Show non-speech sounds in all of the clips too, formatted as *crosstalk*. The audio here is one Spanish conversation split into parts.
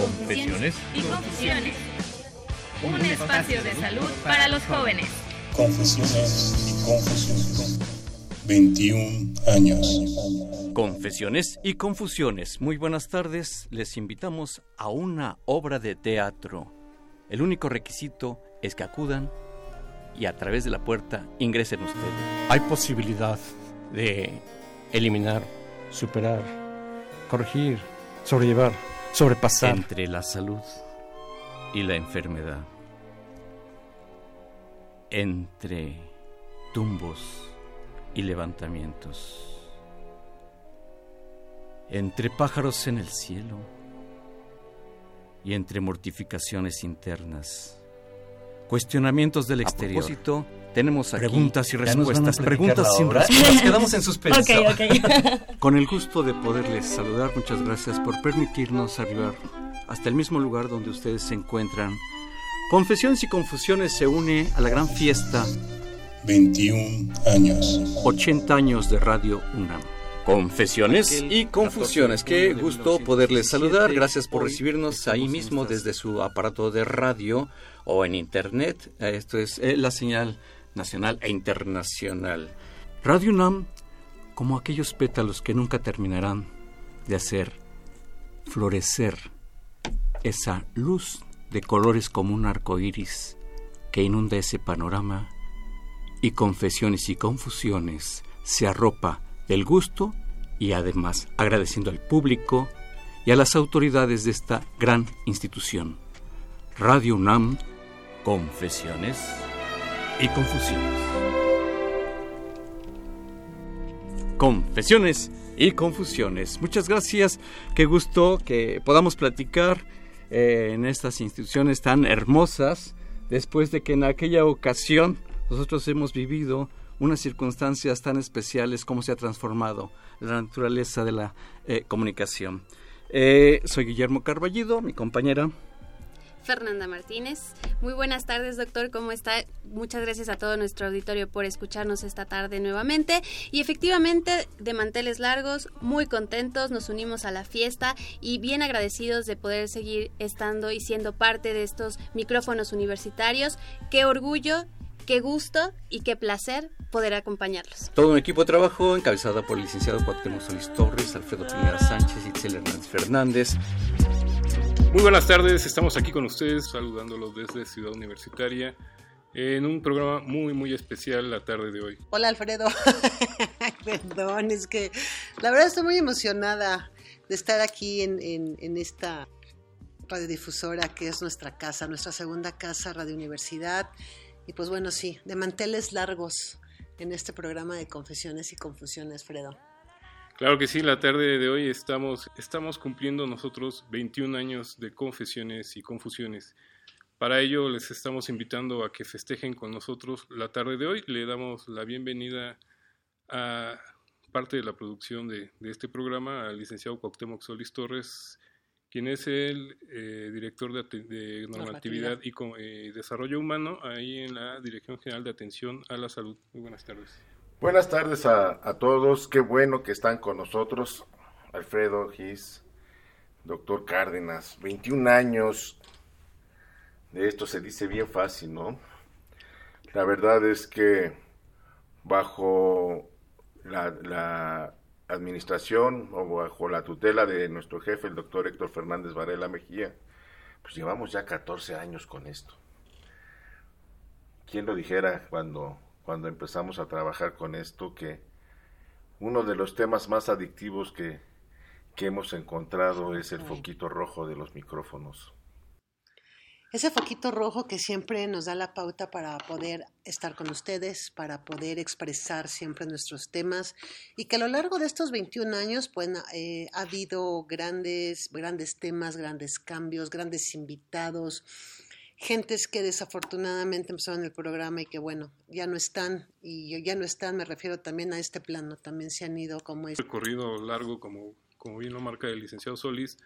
Confesiones y confusiones. Un espacio de salud para los jóvenes. Confesiones y confusiones. 21 años. Confesiones y confusiones. Muy buenas tardes. Les invitamos a una obra de teatro. El único requisito es que acudan y a través de la puerta ingresen ustedes. Hay posibilidad de eliminar, superar, corregir, sobrellevar sobrepasar. Entre la salud y la enfermedad. Entre tumbos y levantamientos. Entre pájaros en el cielo y entre mortificaciones internas. Cuestionamientos del exterior. Tenemos aquí preguntas y respuestas, preguntas sin respuestas. *laughs* Quedamos en suspenso. *laughs* Con el gusto de poderles saludar, muchas gracias por permitirnos arribar hasta el mismo lugar donde ustedes se encuentran. Confesiones y Confusiones se une a la gran fiesta 21 años. 80 años de Radio UNAM. Confesiones y confusiones. Qué gusto poderles saludar. Gracias por recibirnos ahí mismo desde su aparato de radio o en internet. Esto es eh, la señal nacional e internacional. Radio UNAM, como aquellos pétalos que nunca terminarán de hacer florecer esa luz de colores como un arco iris que inunda ese panorama y confesiones y confusiones se arropa del gusto y además agradeciendo al público y a las autoridades de esta gran institución. Radio UNAM, confesiones y confusiones. Confesiones y confusiones. Muchas gracias, qué gusto que podamos platicar eh, en estas instituciones tan hermosas, después de que en aquella ocasión nosotros hemos vivido unas circunstancias tan especiales como se ha transformado la naturaleza de la eh, comunicación. Eh, soy Guillermo Carballido, mi compañera. Fernanda Martínez. Muy buenas tardes, doctor. ¿Cómo está? Muchas gracias a todo nuestro auditorio por escucharnos esta tarde nuevamente. Y efectivamente, de manteles largos, muy contentos, nos unimos a la fiesta y bien agradecidos de poder seguir estando y siendo parte de estos micrófonos universitarios. Qué orgullo qué gusto y qué placer poder acompañarlos. Todo un equipo de trabajo encabezado por el licenciado Cuauhtémoc Solís Torres, Alfredo Pineda Sánchez y Itzel Hernández Fernández. Muy buenas tardes, estamos aquí con ustedes saludándolos desde Ciudad Universitaria en un programa muy muy especial la tarde de hoy. Hola Alfredo, *laughs* perdón, es que la verdad estoy muy emocionada de estar aquí en, esta radiodifusora que es nuestra casa, nuestra segunda casa, Radio Universidad. Y pues bueno, sí, de manteles largos en este programa de confesiones y confusiones, Fredo. Claro que sí, la tarde de hoy estamos, estamos cumpliendo nosotros 21 años de confesiones y confusiones. Para ello les estamos invitando a que festejen con nosotros la tarde de hoy. Le damos la bienvenida a parte de la producción de, este programa, al licenciado Cuauhtémoc Solís Torres, quien es el eh, director de, normatividad, y eh, desarrollo humano ahí en la Dirección General de Atención a la Salud. Muy buenas tardes. Buenas tardes a, todos, qué bueno que están con nosotros, Alfredo Gis, doctor Cárdenas, 21 años, de esto se dice bien fácil, ¿no? La verdad es que bajo la, administración o bajo la tutela de nuestro jefe, el doctor Héctor Fernández Varela Mejía, pues llevamos ya 14 años con esto. ¿Quién lo dijera cuando cuando empezamos a trabajar con esto, que uno de los temas más adictivos que, hemos encontrado es el foquito rojo de los micrófonos. ese foquito rojo que siempre nos da la pauta para poder estar con ustedes, para poder expresar siempre nuestros temas y que a lo largo de estos 21 años pues, eh, ha habido grandes, grandes temas, grandes cambios, grandes invitados, gentes que desafortunadamente empezaron el programa y que bueno, ya no están y ya no están, me refiero también a este plano, también se han ido como es. Recorrido largo como, como bien lo marca el licenciado Solís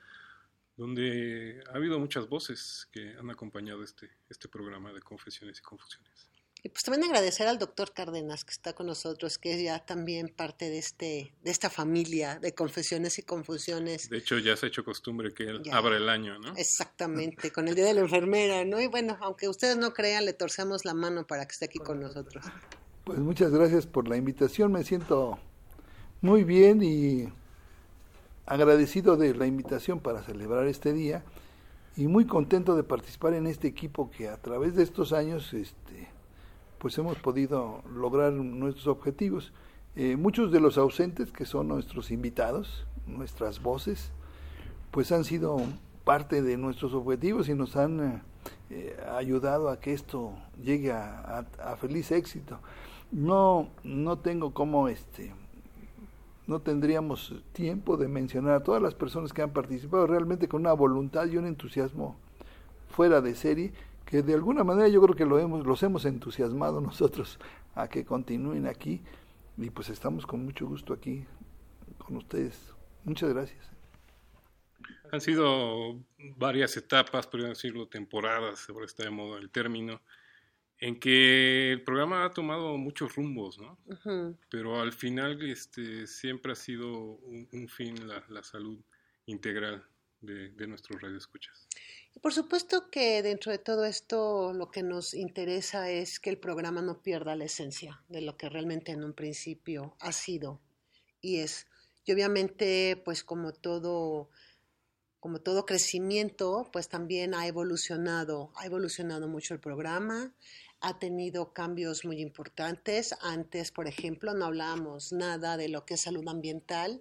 donde ha habido muchas voces que han acompañado este, este programa de confesiones y confusiones. Y pues también agradecer al doctor Cárdenas que está con nosotros, que es ya también parte de, este, de esta familia de confesiones y confusiones. De hecho, ya se ha hecho costumbre que él abra el año, ¿no? Exactamente, con el Día de la Enfermera, ¿no? Y bueno, aunque ustedes no crean, le torcemos la mano para que esté aquí con nosotros. Pues muchas gracias por la invitación, me siento muy bien y agradecido de la invitación para celebrar este día y muy contento de participar en este equipo que a través de estos años este, pues hemos podido lograr nuestros objetivos. Eh, muchos de los ausentes que son nuestros invitados, nuestras voces, pues han sido parte de nuestros objetivos y nos han eh, ayudado a que esto llegue a, a, a, feliz éxito. No, no tengo como este no tendríamos tiempo de mencionar a todas las personas que han participado realmente con una voluntad y un entusiasmo fuera de serie, que de alguna manera yo creo que lo hemos, los hemos entusiasmado *laughs* nosotros a que continúen aquí y pues estamos con mucho gusto aquí con ustedes. Muchas gracias. Han sido varias etapas, podrían decirlo, temporadas, ahora está de modo el término, en que el programa ha tomado muchos rumbos, ¿no? Pero al final este, siempre ha sido un, fin la, la, salud integral de, de nuestros radioescuchas. Y por supuesto que dentro de todo esto lo que nos interesa es que el programa no pierda la esencia de lo que realmente en un principio ha sido y es. Y obviamente, pues como todo como todo crecimiento, pues también ha evolucionado, ha evolucionado mucho el programa, ha tenido cambios muy importantes. Antes, por ejemplo, no hablábamos nada de lo que es salud ambiental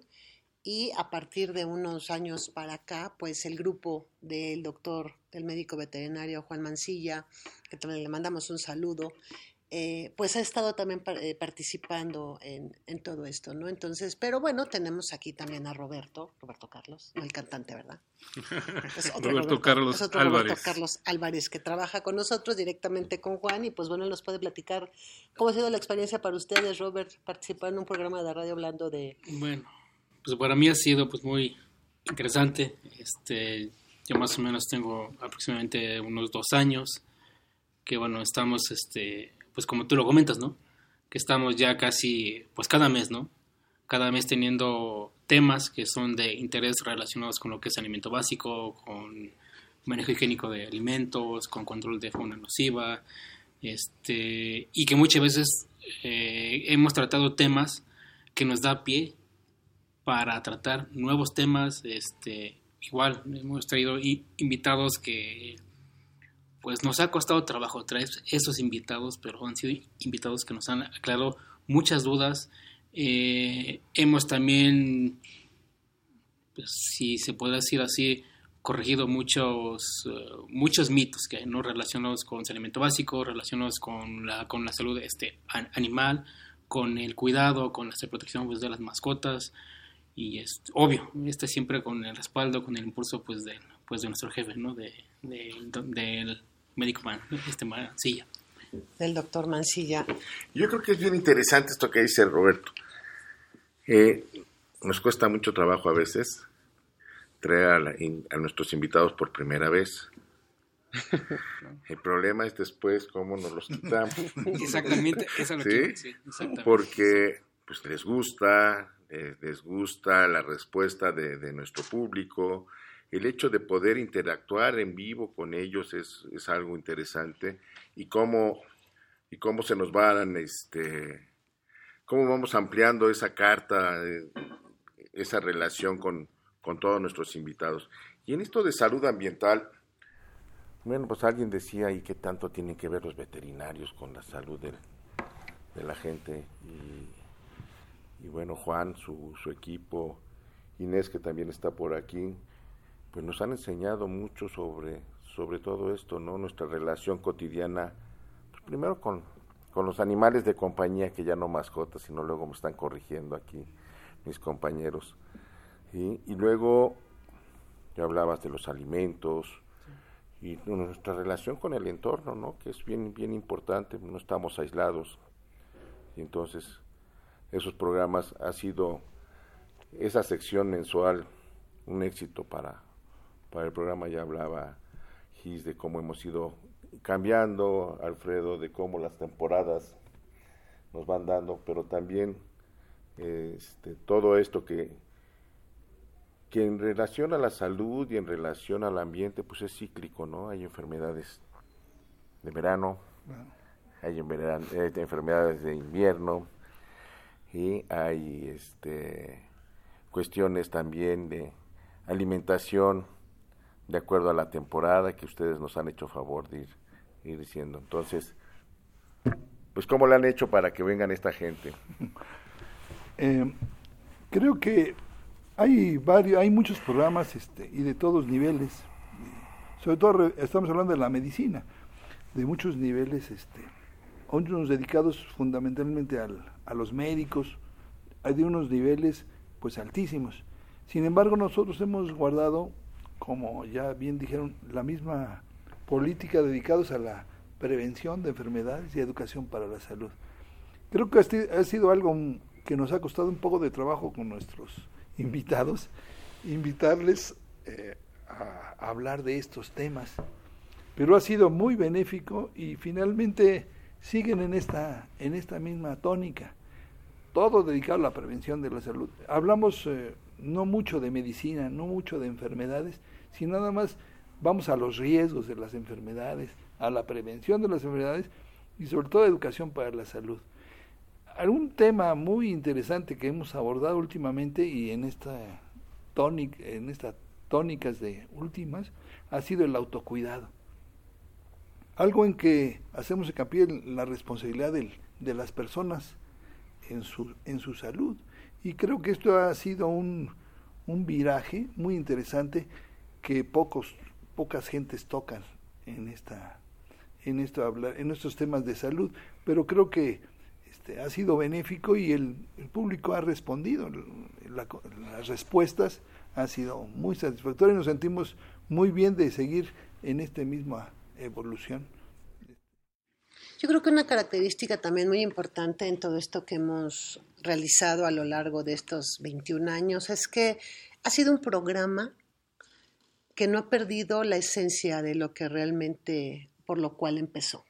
y a partir de unos años para acá, pues el grupo del doctor, del médico veterinario Juan Mancilla, que también le mandamos un saludo, eh, pues ha estado también eh, participando en, en, todo esto, ¿no? Entonces, pero bueno, tenemos aquí también a Roberto, Roberto Carlos, el cantante, ¿verdad? *laughs* Es otro Roberto, Carlos Álvarez. Roberto Carlos Álvarez, que trabaja con nosotros directamente con Juan y pues bueno, nos puede platicar cómo ha sido la experiencia para ustedes, Robert, participar en un programa de radio hablando de... Bueno, pues para mí ha sido pues muy interesante, este, yo más o menos tengo aproximadamente unos dos años, que bueno, estamos este pues como tú lo comentas, ¿no? Que estamos ya casi, pues cada mes, ¿no? Cada mes teniendo temas que son de interés relacionados con lo que es alimento básico, con manejo higiénico de alimentos, con control de fauna nociva, este, y que muchas veces eh, hemos tratado temas que nos da pie para tratar nuevos temas, este, igual hemos traído invitados que pues nos ha costado trabajo traer esos invitados, pero han sido invitados que nos han aclarado muchas dudas. Eh, hemos también, pues, si se puede decir así, corregido muchos, uh, muchos mitos que no relacionados con saneamiento básico, relacionados con la, con la salud este, animal, con el cuidado, con la protección pues, de las mascotas y es obvio, este siempre con el respaldo, con el impulso pues de, pues, de nuestro jefe, ¿no? de, de, de médico Man, este Mancilla. Del doctor Mancilla. Yo creo que es bien interesante esto que dice Roberto. Eh, nos cuesta mucho trabajo a veces traer a, a nuestros invitados por primera vez. *laughs* El problema es después cómo nos los quitamos. Exactamente, eso es lo que ¿Sí? Porque pues les gusta, les gusta la respuesta de, nuestro público, el hecho de poder interactuar en vivo con ellos es, es algo interesante y cómo, y cómo se nos van, este, cómo vamos ampliando esa carta, eh, esa relación con, con todos nuestros invitados. Y en esto de salud ambiental, bueno, pues alguien decía ahí que tanto tienen que ver los veterinarios con la salud de, de la gente. Y, bueno, Juan, su, su equipo, Inés, que también está por aquí, pues nos han enseñado mucho sobre, sobre todo esto, ¿no? Nuestra relación cotidiana, pues, primero con, con los animales de compañía, que ya no mascotas, sino luego me están corrigiendo aquí mis compañeros. Y, luego, ya hablabas de los alimentos y nuestra relación con el entorno, ¿no? Que es bien, bien importante, no estamos aislados. Y entonces, esos programas ha sido esa sección mensual un éxito para, para el programa. Ya hablaba Gis de cómo hemos ido cambiando, Alfredo, de cómo las temporadas nos van dando, pero también este, todo esto que, que en relación a la salud y en relación al ambiente, pues es cíclico, ¿no? Hay enfermedades de verano, hay eh, enfermedades de invierno y hay este, cuestiones también de alimentación de acuerdo a la temporada que ustedes nos han hecho favor de ir, diciendo. Entonces, pues ¿cómo lo han hecho para que vengan esta gente? *laughs* Eh, creo que hay varios, hay muchos programas este, y de todos niveles. Sobre todo estamos hablando de la medicina, de muchos niveles, este, unos dedicados fundamentalmente al, a los médicos, hay de unos niveles pues altísimos. Sin embargo, nosotros hemos guardado, como ya bien dijeron, la misma política dedicados a la prevención de enfermedades y educación para la salud. Creo que ha sido algo que nos ha costado un poco de trabajo con nuestros *laughs* invitados, invitarles eh, a, hablar de estos temas. Pero ha sido muy benéfico y finalmente siguen en esta, en esta misma tónica. Todo dedicado a la prevención de la salud. Hablamos eh, no mucho de medicina, no mucho de enfermedades, sino nada más vamos a los riesgos de las enfermedades, a la prevención de las enfermedades y sobre todo educación para la salud. Algún tema muy interesante que hemos abordado últimamente y en esta tónica, en estas tónicas de últimas ha sido el autocuidado. Algo en que hacemos hincapié en la responsabilidad de las personas en su, salud. Y creo que esto ha sido un, viraje muy interesante que pocos, pocas gentes tocan en esta en estos temas de salud pero creo que este, ha sido benéfico y el, público ha respondido las respuestas han sido muy satisfactorias y nos sentimos muy bien de seguir en esta misma evolución yo creo que una característica también muy importante en todo esto que hemos realizado a lo largo de estos 21 años es que ha sido un programa que no ha perdido la esencia de lo que realmente por lo cual empezó.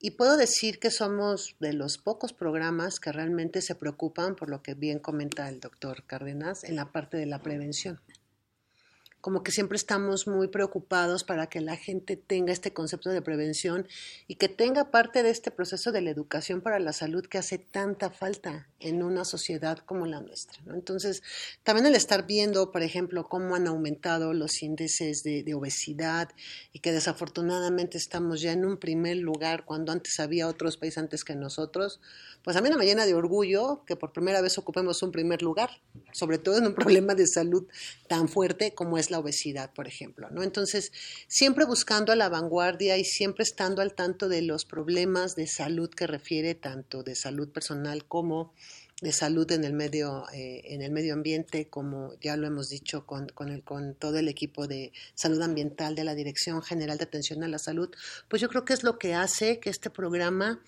Y puedo decir que somos de los pocos programas que realmente se preocupan por lo que bien comenta el doctor Cárdenas en la parte de la prevención como que siempre estamos muy preocupados para que la gente tenga este concepto de prevención y que tenga parte de este proceso de la educación para la salud que hace tanta falta en una sociedad como la nuestra. Entonces, también el estar viendo, por ejemplo, cómo han aumentado los índices de, de obesidad y que desafortunadamente estamos ya en un primer lugar cuando antes había otros países antes que nosotros, pues a mí me llena de orgullo que por primera vez ocupemos un primer lugar, sobre todo en un *laughs* problema de salud tan fuerte como es la obesidad, por ejemplo, ¿no? Entonces, siempre buscando a la vanguardia y siempre estando al tanto de los problemas de salud que refiere tanto de salud personal como de salud en el medio eh, en el medio ambiente como ya lo hemos dicho con, con, el, con todo el equipo de salud ambiental de la Dirección General de Atención a la Salud pues yo creo que es lo que hace que este programa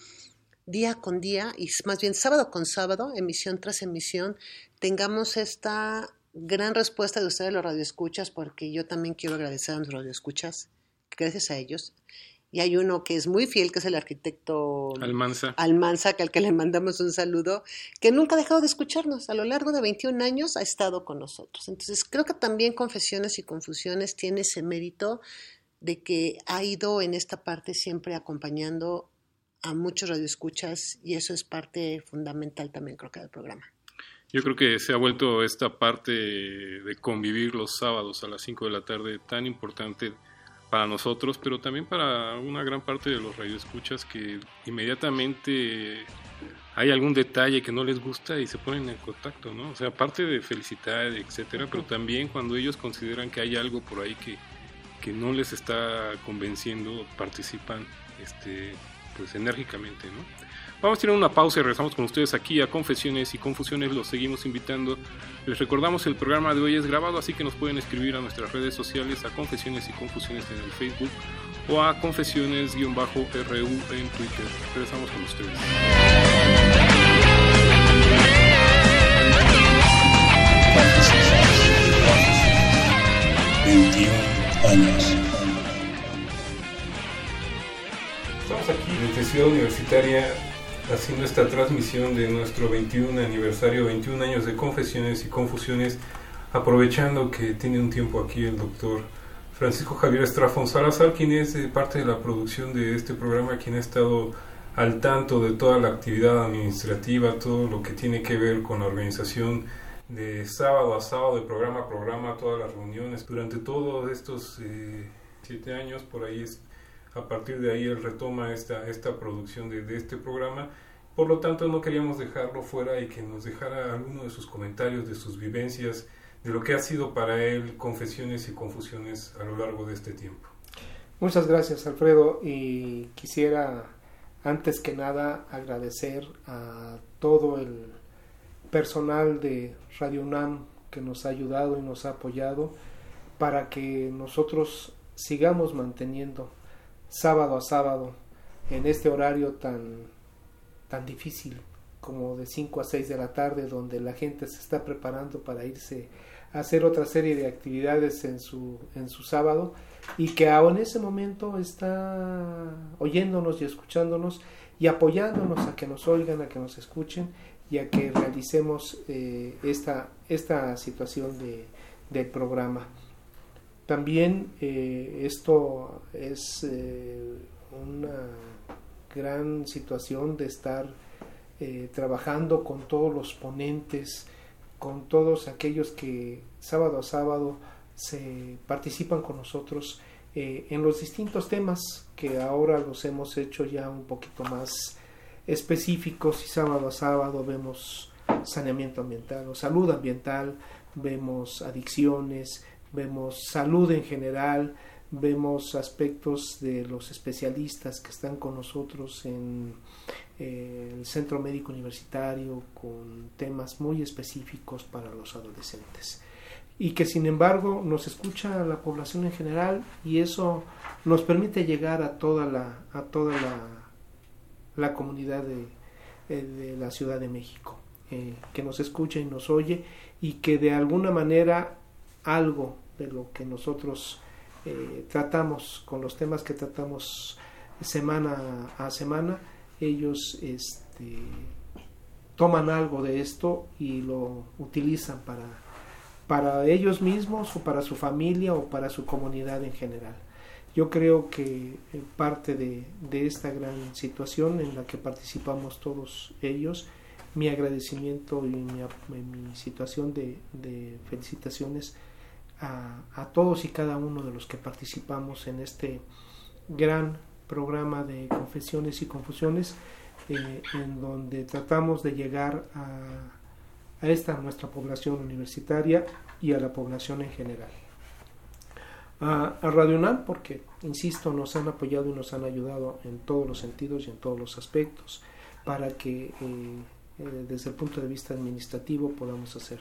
día con día y más bien sábado con sábado, emisión tras emisión, tengamos esta gran respuesta de ustedes los radioescuchas, porque yo también quiero agradecer a los radioescuchas, gracias a ellos. Y hay uno que es muy fiel, que es el arquitecto Almanza. Almanza, que al que le mandamos un saludo, que nunca ha dejado de escucharnos. A lo largo de 21 años ha estado con nosotros. Entonces, creo que también Confesiones y Confusiones tiene ese mérito de que ha ido en esta parte siempre acompañando a muchos radioescuchas y eso es parte fundamental también creo que del programa. Yo creo que se ha vuelto esta parte de convivir los sábados a las 5 de la tarde tan importante para nosotros, pero también para una gran parte de los radioescuchas que inmediatamente hay algún detalle que no les gusta y se ponen en contacto, ¿no? O sea, aparte de felicitar, etcétera, pero también cuando ellos consideran que hay algo por ahí que, que no les está convenciendo participan este, pues enérgicamente, ¿no? Vamos a tener una pausa y regresamos con ustedes aquí a Confesiones y Confusiones. Los seguimos invitando. Les recordamos el programa de hoy es grabado, así que nos pueden escribir a nuestras redes sociales a Confesiones y Confusiones en el Facebook o a Confesiones-RU en Twitter. Regresamos con ustedes. 21 años. Estamos aquí desde Ciudad Universitaria haciendo esta transmisión de nuestro 21 aniversario, 21 años de confesiones y confusiones, aprovechando que tiene un tiempo aquí el doctor Francisco Javier Estrafón Salazar, quien es eh, parte de la producción de este programa, quien ha estado al tanto de toda la actividad administrativa, todo lo que tiene que ver con la organización de sábado a sábado, de programa a programa, todas las reuniones. Durante todos estos eh, siete años, por ahí es a partir de ahí él retoma esta, esta producción de, de, este programa. Por lo tanto, no queríamos dejarlo fuera y que nos dejara alguno de sus comentarios, de sus vivencias, de lo que ha sido para él confesiones y confusiones a lo largo de este tiempo. Muchas gracias, Alfredo. Y quisiera, antes que nada, agradecer a todo el personal de Radio UNAM que nos ha ayudado y nos ha apoyado para que nosotros sigamos manteniendo sábado a sábado en este horario tan, tan difícil como de 5 a 6 de la tarde donde la gente se está preparando para irse a hacer otra serie de actividades en su, en su sábado y que en ese momento está oyéndonos y escuchándonos y apoyándonos a que nos oigan, a que nos escuchen y a que realicemos eh, esta, esta situación de, del programa. También eh, esto es eh, una gran situación de estar eh, trabajando con todos los ponentes, con todos aquellos que sábado a sábado se participan con nosotros en los distintos temas que ahora los hemos hecho ya un poquito más específicos y sábado a sábado vemos saneamiento ambiental o salud ambiental, vemos adicciones, vemos salud en general, vemos aspectos de los especialistas que están con nosotros en eh, el centro médico universitario con temas muy específicos para los adolescentes. Y que sin embargo nos escucha la población en general y eso nos permite llegar a toda la a toda la, la comunidad de, eh, de, la Ciudad de México eh, que nos escucha y nos oye y que de alguna manera algo de lo que nosotros eh, tratamos con los temas que tratamos semana a semana ellos este, toman algo de esto y lo utilizan para para ellos mismos o para su familia o para su comunidad en general. Yo creo que eh, parte de, de esta gran situación en la que participamos todos ellos, mi agradecimiento y mi, situación de felicitaciones a, todos y cada uno de los que participamos en este gran programa de confesiones y confusiones eh, en donde tratamos de llegar a, esta nuestra población universitaria y a la población en general. A, a, Radio UNAM porque, insisto, nos han apoyado y nos han ayudado en todos los sentidos y en todos los aspectos para que eh, eh, desde el punto de vista administrativo podamos hacer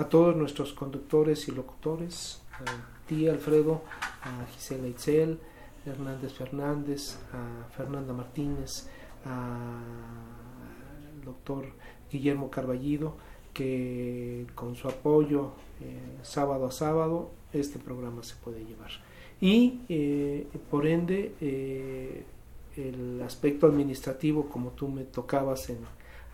a todos nuestros conductores y locutores, a ti Alfredo, a Gisela Itzel, Hernández Fernández, a Fernanda Martínez, al doctor Guillermo Carballido, que con su apoyo eh, sábado a sábado este programa se puede llevar. Y eh, por ende eh, el aspecto administrativo, como tú me tocabas en,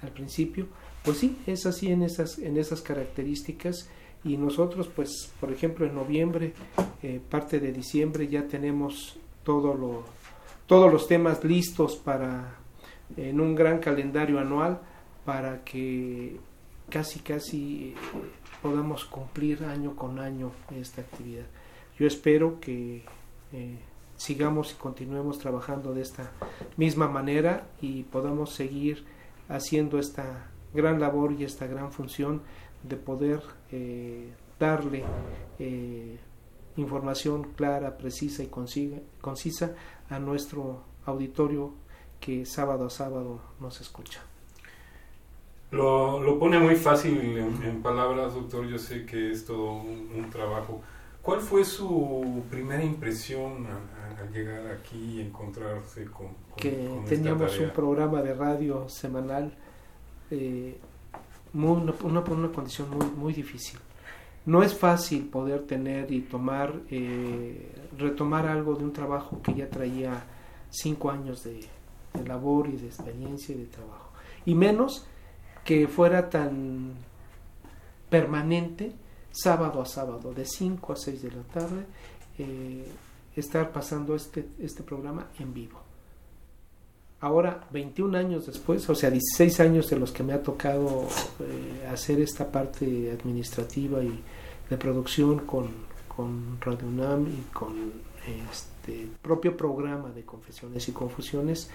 al principio, pues sí, es así en esas, en esas características y nosotros pues por ejemplo en noviembre, eh, parte de diciembre ya tenemos todo lo, todos los temas listos para en un gran calendario anual para que casi casi eh, podamos cumplir año con año esta actividad. Yo espero que eh, sigamos y continuemos trabajando de esta misma manera y podamos seguir haciendo esta gran labor y esta gran función de poder eh, darle eh, información clara, precisa y concisa a nuestro auditorio que sábado a sábado nos escucha. Lo, lo pone muy fácil en, palabras, doctor. Yo sé que es todo un, trabajo. ¿Cuál fue su primera impresión al, llegar aquí y encontrarse con, que teníamos un programa de radio semanal eh, una, una, condición muy, muy difícil. No es fácil poder tener y tomar, eh, retomar algo de un trabajo que ya traía cinco años de, de labor y de experiencia y de trabajo. Y menos que fuera tan permanente sábado a sábado, de 5 a 6 de la tarde, eh, estar pasando este, este programa en vivo. Ahora, 21 años después, o sea, 16 años de los que me ha tocado eh, hacer esta parte administrativa y de producción con, con Radio UNAM y con este propio programa de confesiones y confusiones,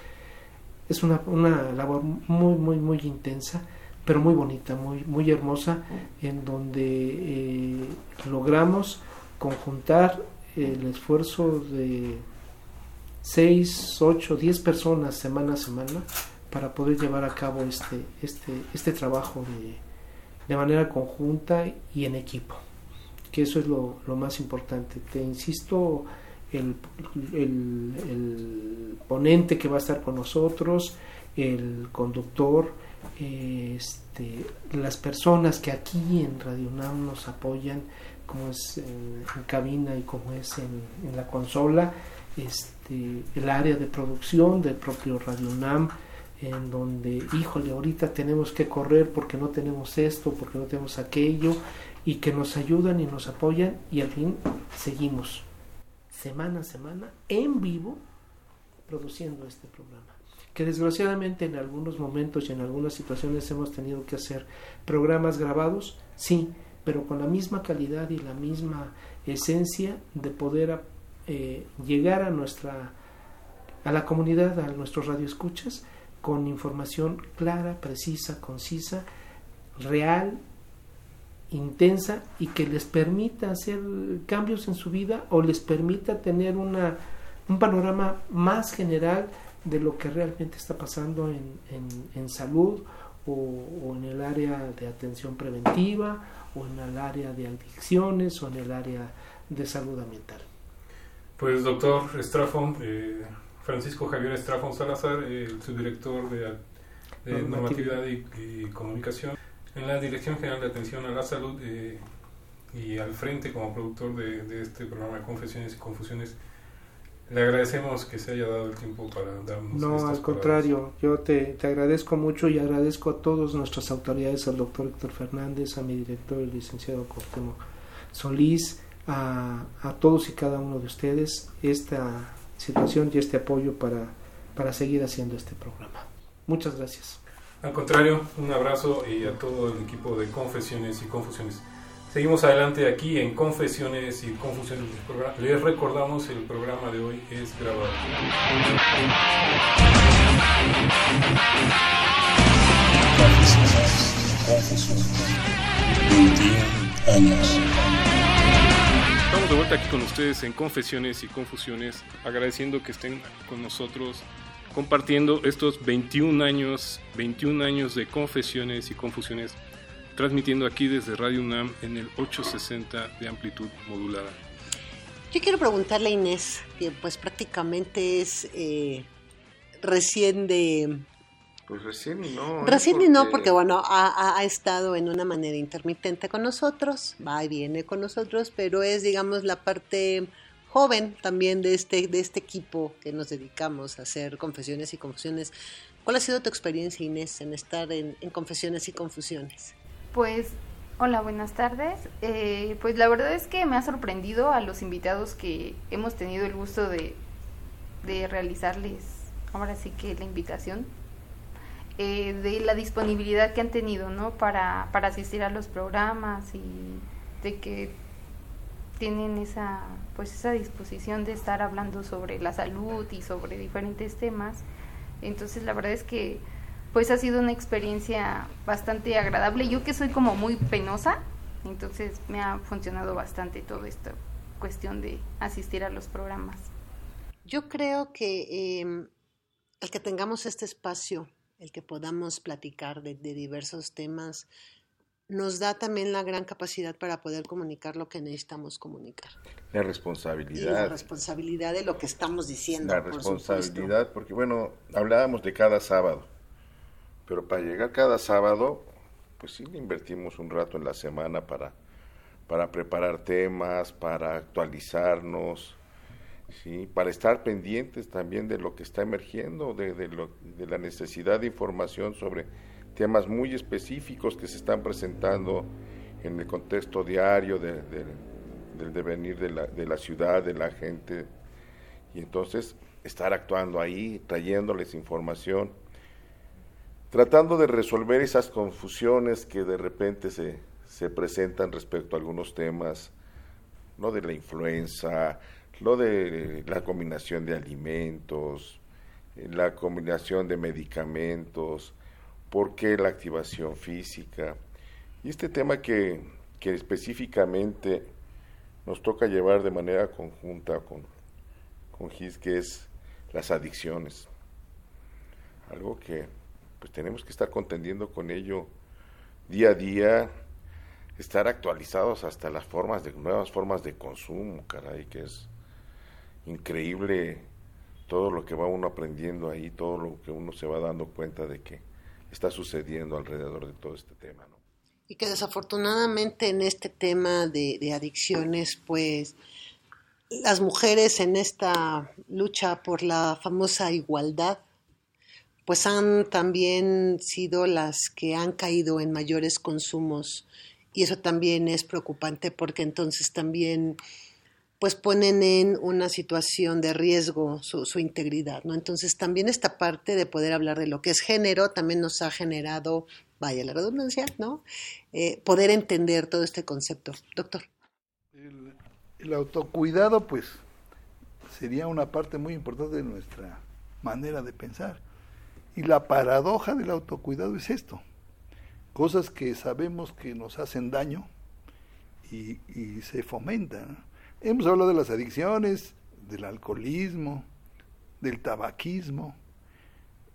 es una, una labor muy, muy, muy intensa pero muy bonita, muy, muy hermosa, en donde eh, logramos conjuntar el esfuerzo de 6, 8, 10 personas semana a semana para poder llevar a cabo este, este, este trabajo de, de manera conjunta y en equipo, que eso es lo, lo más importante. Te insisto, el, el, el ponente que va a estar con nosotros, el conductor, este, las personas que aquí en Radio UNAM nos apoyan, como es en, cabina y como es en, la consola, este, el área de producción del propio Radio UNAM, en donde, híjole, ahorita tenemos que correr porque no tenemos esto, porque no tenemos aquello, y que nos ayudan y nos apoyan, y al fin seguimos semana a semana en vivo produciendo este programa. Que desgraciadamente en algunos momentos y en algunas situaciones hemos tenido que hacer programas grabados, sí, pero con la misma calidad y la misma esencia de poder eh, llegar a nuestra a la comunidad, a nuestros radioescuchas, con información clara, precisa, concisa, real, intensa y que les permita hacer cambios en su vida o les permita tener una, un panorama más general de lo que realmente está pasando en, en, salud o, en el área de atención preventiva o en el área de adicciones o en el área de salud ambiental. Pues doctor Estrafón, eh, Francisco Javier Estrafón Salazar, el subdirector de, de normatividad y, comunicación en la Dirección General de Atención a la Salud eh, y al frente como productor de, de este programa de Confesiones y Confusiones le agradecemos que se haya dado el tiempo para darnos. No, al contrario, yo te, te, agradezco mucho y agradezco a todas nuestras autoridades, al doctor Héctor Fernández, a mi director, el licenciado Cortemo Solís, a, a todos y cada uno de ustedes esta situación y este apoyo para, para seguir haciendo este programa. Muchas gracias. Al contrario, un abrazo y a todo el equipo de Confesiones y Confusiones. Seguimos adelante aquí en Confesiones y Confusiones Les recordamos el programa de hoy es grabado. Estamos de vuelta aquí con ustedes en Confesiones y Confusiones, agradeciendo que estén con nosotros compartiendo estos 21 años, 21 años de confesiones y confusiones transmitiendo aquí desde Radio UNAM en el 860 de amplitud modulada. Yo quiero preguntarle a Inés, que pues prácticamente es eh, recién de... Pues recién y no. Recién y no, porque bueno, ha, ha, estado en una manera intermitente con nosotros, va y viene con nosotros, pero es, digamos, la parte joven también de este, de este equipo que nos dedicamos a hacer confesiones y confusiones. ¿Cuál ha sido tu experiencia, Inés, en estar en confesiones y confusiones? Pues, hola, buenas tardes. Eh, pues la verdad es que me ha sorprendido a los invitados que hemos tenido el gusto de, de realizarles ahora sí que la invitación, eh, de la disponibilidad que han tenido, ¿no? Para, para asistir a los programas y de que tienen esa pues esa disposición de estar hablando sobre la salud y sobre diferentes temas entonces la verdad es que pues ha sido una experiencia bastante agradable. Yo que soy como muy penosa, entonces me ha funcionado bastante todo esto, cuestión de asistir a los programas. Yo creo que em, el que tengamos este espacio, el que podamos platicar de, diversos temas, nos da también la gran capacidad para poder comunicar lo que necesitamos comunicar. La responsabilidad. la responsabilidad de lo que estamos diciendo. La responsabilidad, porque bueno, hablábamos de cada sábado, pero para llegar cada sábado, pues sí invertimos un rato en la semana para, para preparar temas, para actualizarnos, ¿sí? para estar pendientes también de lo que está emergiendo, de, de, la necesidad de información sobre temas muy específicos que se están presentando en el contexto diario de, del devenir de la, de la ciudad, de la gente, y entonces estar actuando ahí, trayéndoles información, tratando de resolver esas confusiones que de repente se, se presentan respecto a algunos temas, ¿no? de la influenza, lo de la combinación de alimentos, la combinación de medicamentos, por qué la activación física. Y este tema que, que específicamente nos toca llevar de manera conjunta con, con GIS, que es las adicciones. Algo que pues tenemos que estar contendiendo con ello día a día, estar actualizados hasta las formas de nuevas formas de consumo, caray, que es increíble todo lo que va uno aprendiendo ahí, todo lo que uno se va dando cuenta de que está sucediendo alrededor de todo este tema. ¿no? Y que desafortunadamente en este tema de, de adicciones, pues las mujeres en esta lucha por la famosa igualdad, pues han también sido las que han caído en mayores consumos y eso también es preocupante porque entonces también pues ponen en una situación de riesgo su, su, integridad, ¿no? Entonces también esta parte de poder hablar de lo que es género también nos ha generado, vaya la redundancia, ¿no? Eh, poder entender todo este concepto. Doctor. El, autocuidado, pues, sería una parte muy importante de nuestra manera de pensar. Y la paradoja del autocuidado es esto. Cosas que sabemos que nos hacen daño y se fomentan Hemos hablado de las adicciones, del alcoholismo, del tabaquismo,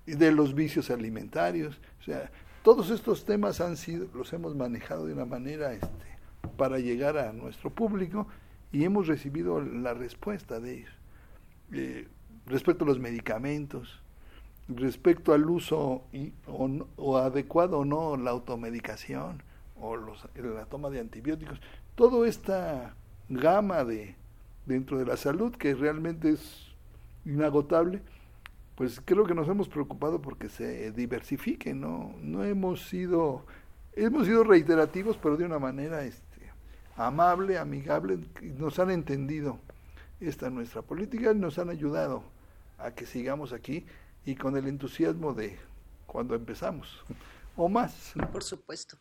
de los vicios alimentarios. O sea, todos estos temas han sido, los hemos manejado de una manera este, para llegar a nuestro público y hemos recibido la respuesta de ellos. Eh, respecto a los medicamentos, respecto al uso y, o, adecuado o no la automedicación o los, la toma de antibióticos, todo esta gama de dentro de la salud que realmente es inagotable, pues creo que nos hemos preocupado porque se diversifique, no no hemos sido hemos sido reiterativos, pero de una manera este amable, amigable, nos han entendido esta nuestra política y nos han ayudado a que sigamos aquí y con el entusiasmo de cuando empezamos o más. Por supuesto.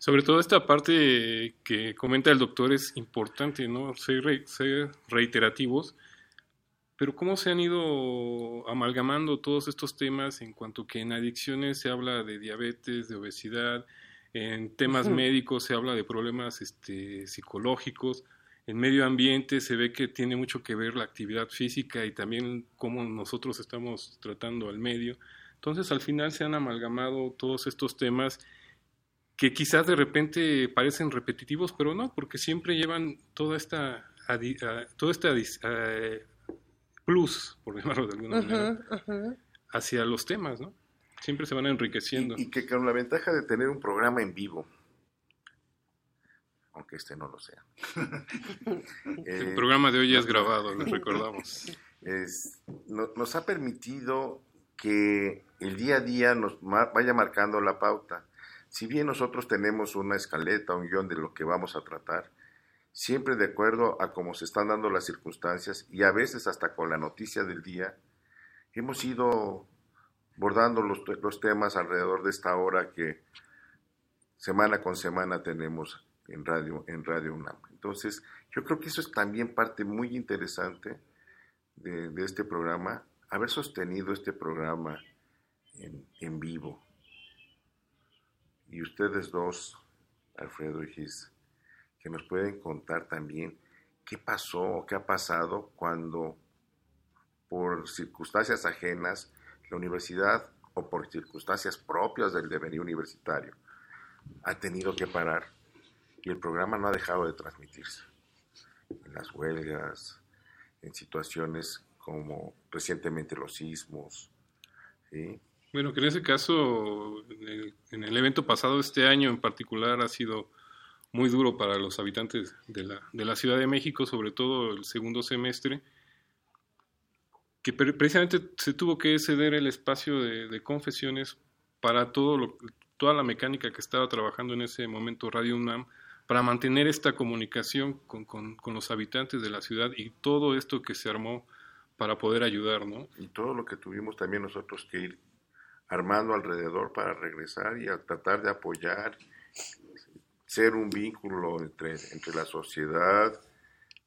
Sobre todo esta parte que comenta el doctor es importante, ¿no? Ser, reiterativos, pero cómo se han ido amalgamando todos estos temas en cuanto que en adicciones se habla de diabetes, de obesidad, en temas médicos se habla de problemas este, psicológicos, en medio ambiente se ve que tiene mucho que ver la actividad física y también cómo nosotros estamos tratando al medio. Entonces al final se han amalgamado todos estos temas que quizás de repente parecen repetitivos, pero no, porque siempre llevan toda esta, todo este plus, por *laughs* llamarlo de alguna manera, hacia los temas, ¿no? Siempre se van enriqueciendo. Y, que con la ventaja de tener un programa en vivo, aunque este no lo sea. *laughs* El eh, programa de hoy ya es grabado, les recordamos. *laughs* Es, nos ha permitido que el día a día nos vaya marcando la pauta si bien nosotros tenemos una escaleta, un guion de lo que vamos a tratar, siempre de acuerdo a cómo se están dando las circunstancias y a veces hasta con la noticia del día, hemos ido bordando los, los temas alrededor de esta hora que semana con semana tenemos en Radio, en Radio UNAM. Entonces, yo creo que eso es también parte muy interesante de, de este programa, haber sostenido este programa en, en vivo y ustedes dos, Alfredo y Gis, que nos pueden contar también qué pasó o qué ha pasado cuando por circunstancias ajenas la universidad o por circunstancias propias del devenir universitario ha tenido que parar y el programa no ha dejado de transmitirse. En las huelgas, en situaciones como recientemente los sismos. Bueno, que en ese caso, en el, evento pasado, este año en particular, ha sido muy duro para los habitantes de la, de la Ciudad de México, sobre todo el segundo semestre, que precisamente se tuvo que ceder el espacio de, confesiones para todo lo, toda la mecánica que estaba trabajando en ese momento Radio UNAM para mantener esta comunicación con, con, los habitantes de la ciudad y todo esto que se armó para poder ayudar, ¿no? Y todo lo que tuvimos también nosotros que ir armando alrededor para regresar y tratar de apoyar, ser un vínculo entre, entre la sociedad,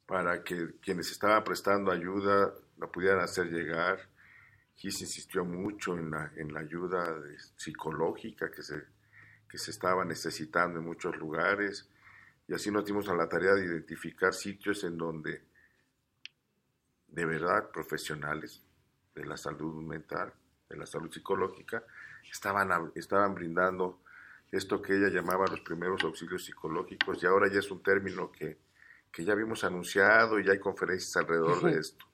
para que quienes estaban prestando ayuda la pudieran hacer llegar. Gis insistió mucho en la, en la ayuda psicológica que se, que se estaba necesitando en muchos lugares y así nos dimos a la tarea de identificar sitios en donde de verdad profesionales de la salud mental, de la salud psicológica, estaban, estaban brindando esto que ella llamaba los primeros auxilios psicológicos y ahora ya es un término que, que ya habíamos anunciado y ya hay conferencias alrededor de esto.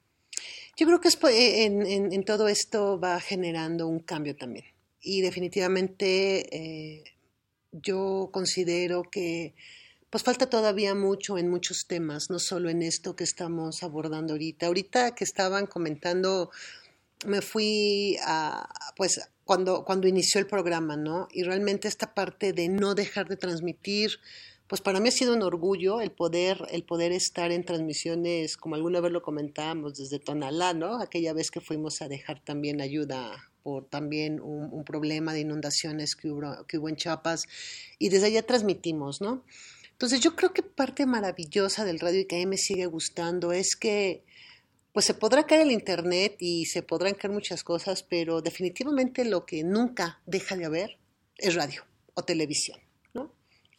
Yo creo que eh, en, todo esto va generando un cambio también. Y definitivamente eh, yo considero que pues falta todavía mucho en muchos temas, no solo en esto que estamos abordando ahorita. Ahorita que estaban comentando, me fui a, pues cuando, cuando inició el programa, ¿no? Y realmente esta parte de no dejar de transmitir, pues para mí ha sido un orgullo el poder, el poder estar en transmisiones, como alguna vez lo comentábamos, desde Tonalá, ¿no? Aquella vez que fuimos a dejar también ayuda por también un, problema de inundaciones que hubo, que hubo en Chiapas, y desde allá transmitimos, ¿no? Entonces yo creo que parte maravillosa del radio y que a mí me sigue gustando es que pues se podrá caer el internet y se podrán caer muchas cosas, pero definitivamente lo que nunca deja de haber es radio o televisión.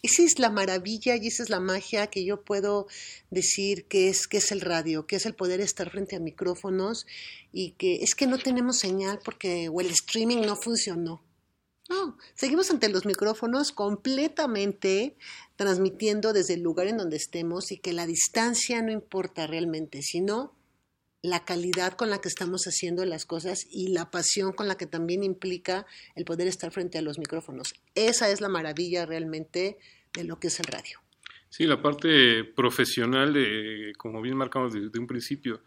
Esa es la maravilla y esa es la magia que yo puedo decir que es, que es el radio, que es el poder estar frente a micrófonos y que es que no tenemos señal porque el streaming no funcionó. No, seguimos ante los micrófonos completamente transmitiendo desde el lugar en donde estemos y que la distancia no importa realmente, sino la calidad con la que estamos haciendo las cosas y la pasión con la que también implica el poder estar frente a los micrófonos. Esa es la maravilla realmente de lo que es el radio. Sí, la parte profesional, de, como bien marcamos desde un principio,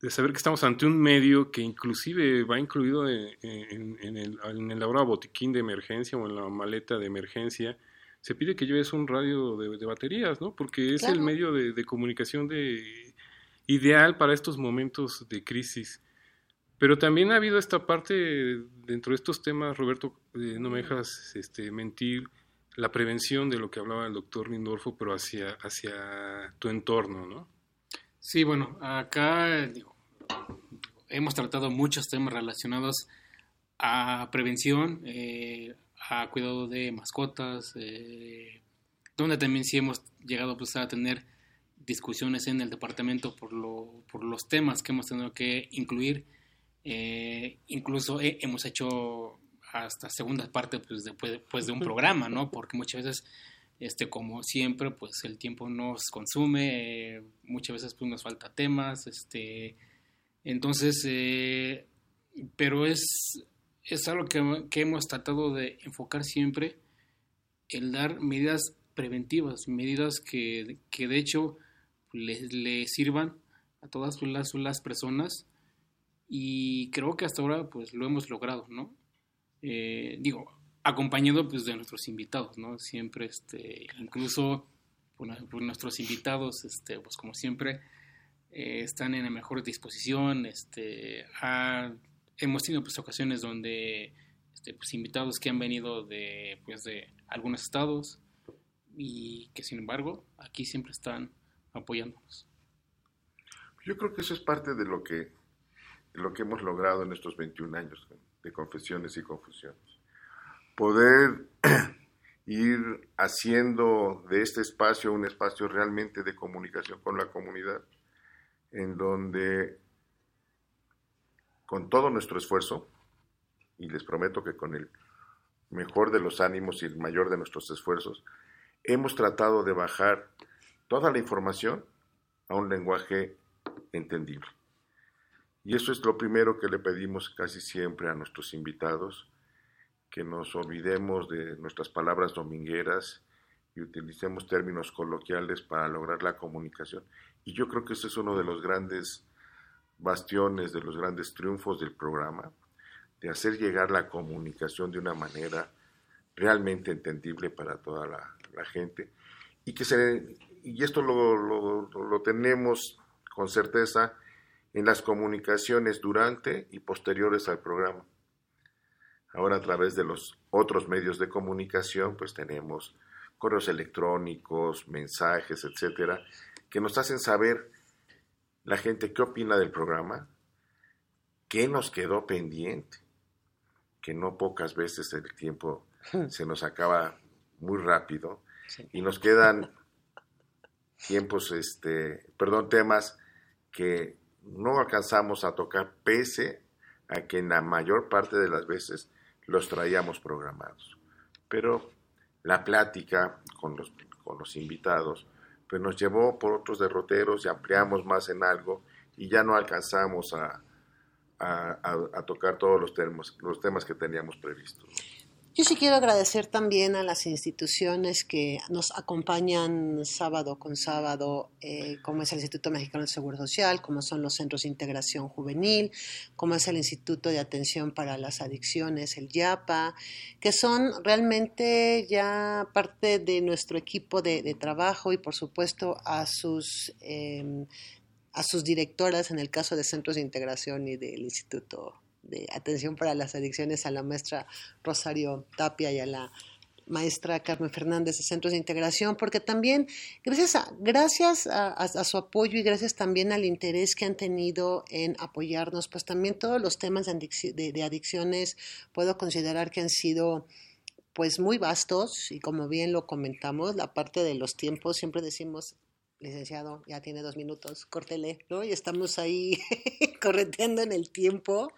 de saber que estamos ante un medio que inclusive va incluido en, en, el, en el ahora botiquín de emergencia o en la maleta de emergencia, se pide que lleves un radio de, baterías, ¿no? Porque es el medio de, de comunicación de ideal para estos momentos de crisis. Pero también ha habido esta parte dentro de estos temas, Roberto, eh, no me dejas este, mentir, la prevención de lo que hablaba el doctor Lindorfo, pero hacia, hacia tu entorno, ¿no? Sí, bueno, acá hemos tratado muchos temas relacionados a prevención, eh, a cuidado de mascotas, eh, donde también sí hemos llegado pues, a tener discusiones en el departamento por, lo, por los temas que hemos tenido que incluir. Eh, incluso hemos hecho hasta segunda parte pues, después pues, de un programa, ¿no? Porque muchas veces, este, como siempre, pues el tiempo nos consume, eh, muchas veces pues, nos falta temas, este, entonces, eh, pero es, es algo que, que hemos tratado de enfocar siempre, el dar medidas preventivas, medidas que, que de hecho le, sirvan a todas las, las, personas y creo que hasta ahora pues lo hemos logrado, ¿no? Eh, digo, acompañado pues de nuestros invitados, ¿no? Siempre, este, incluso por, nuestros invitados, este, pues como siempre, eh, están en la mejor disposición, este, hemos tenido pues ocasiones donde este, pues, invitados que han venido de, pues, de algunos estados y que sin embargo aquí siempre están apoyándonos. Yo creo que eso es parte de lo que, lo que hemos logrado en estos 21 años de confesiones y confusiones. Poder *clears throat* ir haciendo de este espacio un espacio realmente de comunicación con la comunidad, en donde con todo nuestro esfuerzo, y les prometo que con el mejor de los ánimos y el mayor de nuestros esfuerzos, hemos tratado de bajar toda la información a un lenguaje entendible. Y eso es lo primero que le pedimos casi siempre a nuestros invitados, que nos olvidemos de nuestras palabras domingueras y utilicemos términos coloquiales para lograr la comunicación. Y yo creo que ese es uno de los grandes bastiones, de los grandes triunfos del programa, de hacer llegar la comunicación de una manera realmente entendible para toda la, gente y que se y esto lo, lo, lo, tenemos con certeza en las comunicaciones durante y posteriores al programa. Ahora a través de los otros medios de comunicación, pues tenemos correos electrónicos, mensajes, etcétera, que nos hacen saber la gente qué opina del programa, qué nos quedó pendiente, que no pocas veces el tiempo se nos acaba muy rápido y nos quedan tiempos, este, perdón, temas que no alcanzamos a tocar pese a que en la mayor parte de las veces los traíamos programados. Pero la plática con los, con los invitados pues nos llevó por otros derroteros y ampliamos más en algo y ya no alcanzamos a, a, tocar todos los, temas, los temas que teníamos previstos. Yo sí quiero agradecer también a las instituciones que nos acompañan sábado con sábado, eh, como es el Instituto Mexicano de Seguro Social, como son los Centros de Integración Juvenil, como es el Instituto de Atención para las Adicciones, el YAPA, que son realmente ya parte de nuestro equipo de, trabajo y por supuesto a sus... Em, a sus directoras en el caso de centros de integración y del Instituto de atención para las adicciones a la maestra Rosario Tapia y a la maestra Carmen Fernández de Centros de Integración, porque también gracias a, gracias a, su apoyo y gracias también al interés que han tenido en apoyarnos, pues también todos los temas de, de adicciones puedo considerar que han sido pues muy vastos y como bien lo comentamos, la parte de los tiempos, siempre decimos, licenciado, ya tiene dos minutos, córtele, ¿no? Y estamos ahí *laughs* correteando en el tiempo,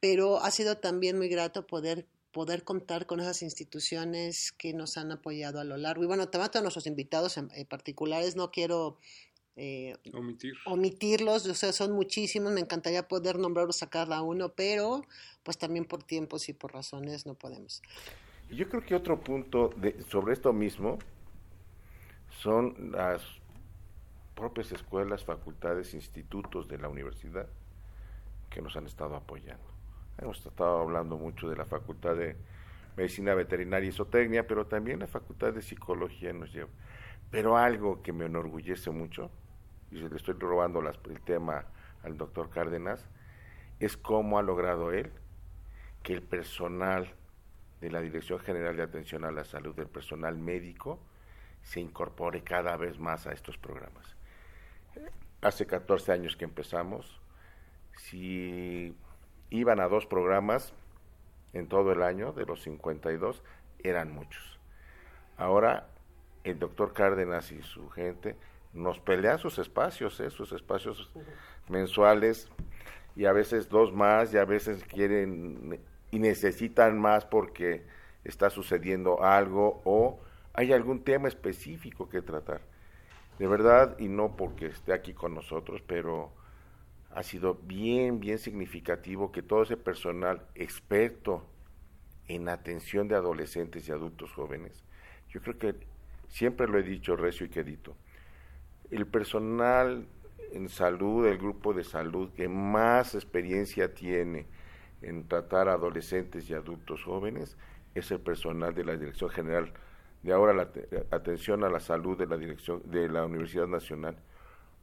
pero ha sido también muy grato poder poder contar con esas instituciones que nos han apoyado a lo largo. Y bueno, también a nuestros invitados en, particulares, no quiero eh, omitirlos, o sea, son muchísimos, me encantaría poder nombrarlos a cada uno, pero pues también por tiempos y por razones no podemos. Yo creo que otro punto de, sobre esto mismo son las propias escuelas, facultades, institutos de la universidad que nos han estado apoyando. Hemos estado hablando mucho de la Facultad de Medicina Veterinaria y Zootecnia, pero también la Facultad de Psicología nos lleva. Pero algo que me enorgullece mucho, y le estoy robando el tema al doctor Cárdenas, es cómo ha logrado él que el personal de la Dirección General de Atención a la Salud, del personal médico, se incorpore cada vez más a estos programas hace 14 años que empezamos, si iban a dos programas en todo el año, de los 52, eran muchos. Ahora el doctor Cárdenas y su gente nos pelean sus espacios, ¿eh? sus espacios mensuales, y a veces dos más, y a veces quieren y necesitan más porque está sucediendo algo o hay algún tema específico que tratar. De verdad, y no porque esté aquí con nosotros, pero ha sido bien, bien significativo que todo ese personal experto en atención de adolescentes y adultos jóvenes, yo creo que siempre lo he dicho recio y quedito, el personal en salud, el grupo de salud que más experiencia tiene en tratar a adolescentes y adultos jóvenes es el personal de la Dirección General de ahora la atención a la salud de la dirección de la Universidad Nacional,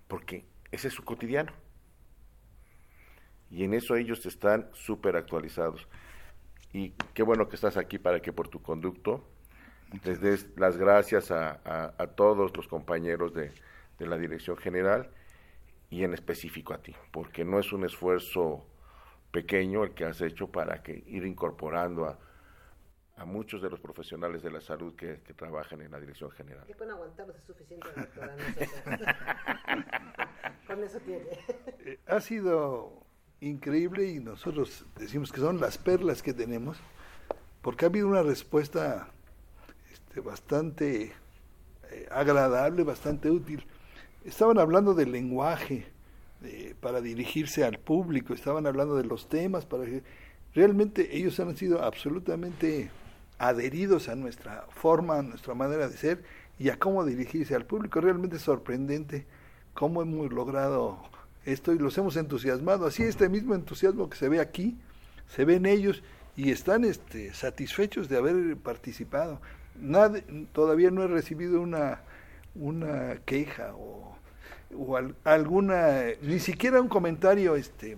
porque ese es su cotidiano. Y en eso ellos están súper actualizados. Y qué bueno que estás aquí para que por tu conducto les des las gracias a, a, todos los compañeros de, de la Dirección General y en específico a ti, porque no es un esfuerzo pequeño el que has hecho para que ir incorporando a, a muchos de los profesionales de la salud que, que trabajan en la dirección general. Que con aguantarlos es suficiente, doctora. *laughs* con eso tiene. Eh, ha sido increíble y nosotros decimos que son las perlas que tenemos, porque ha habido una respuesta este, bastante eh, agradable, bastante útil. Estaban hablando del lenguaje para dirigirse al público, estaban hablando de los temas para realmente ellos han sido absolutamente adheridos a nuestra forma, a nuestra manera de ser y a cómo dirigirse al público. Realmente sorprendente cómo hemos logrado esto y los hemos entusiasmado. Así este mismo entusiasmo que se ve aquí, se ve en ellos y están este, satisfechos de haber participado. Nada, todavía no he recibido una, una queja o, o alguna, ni siquiera un comentario este,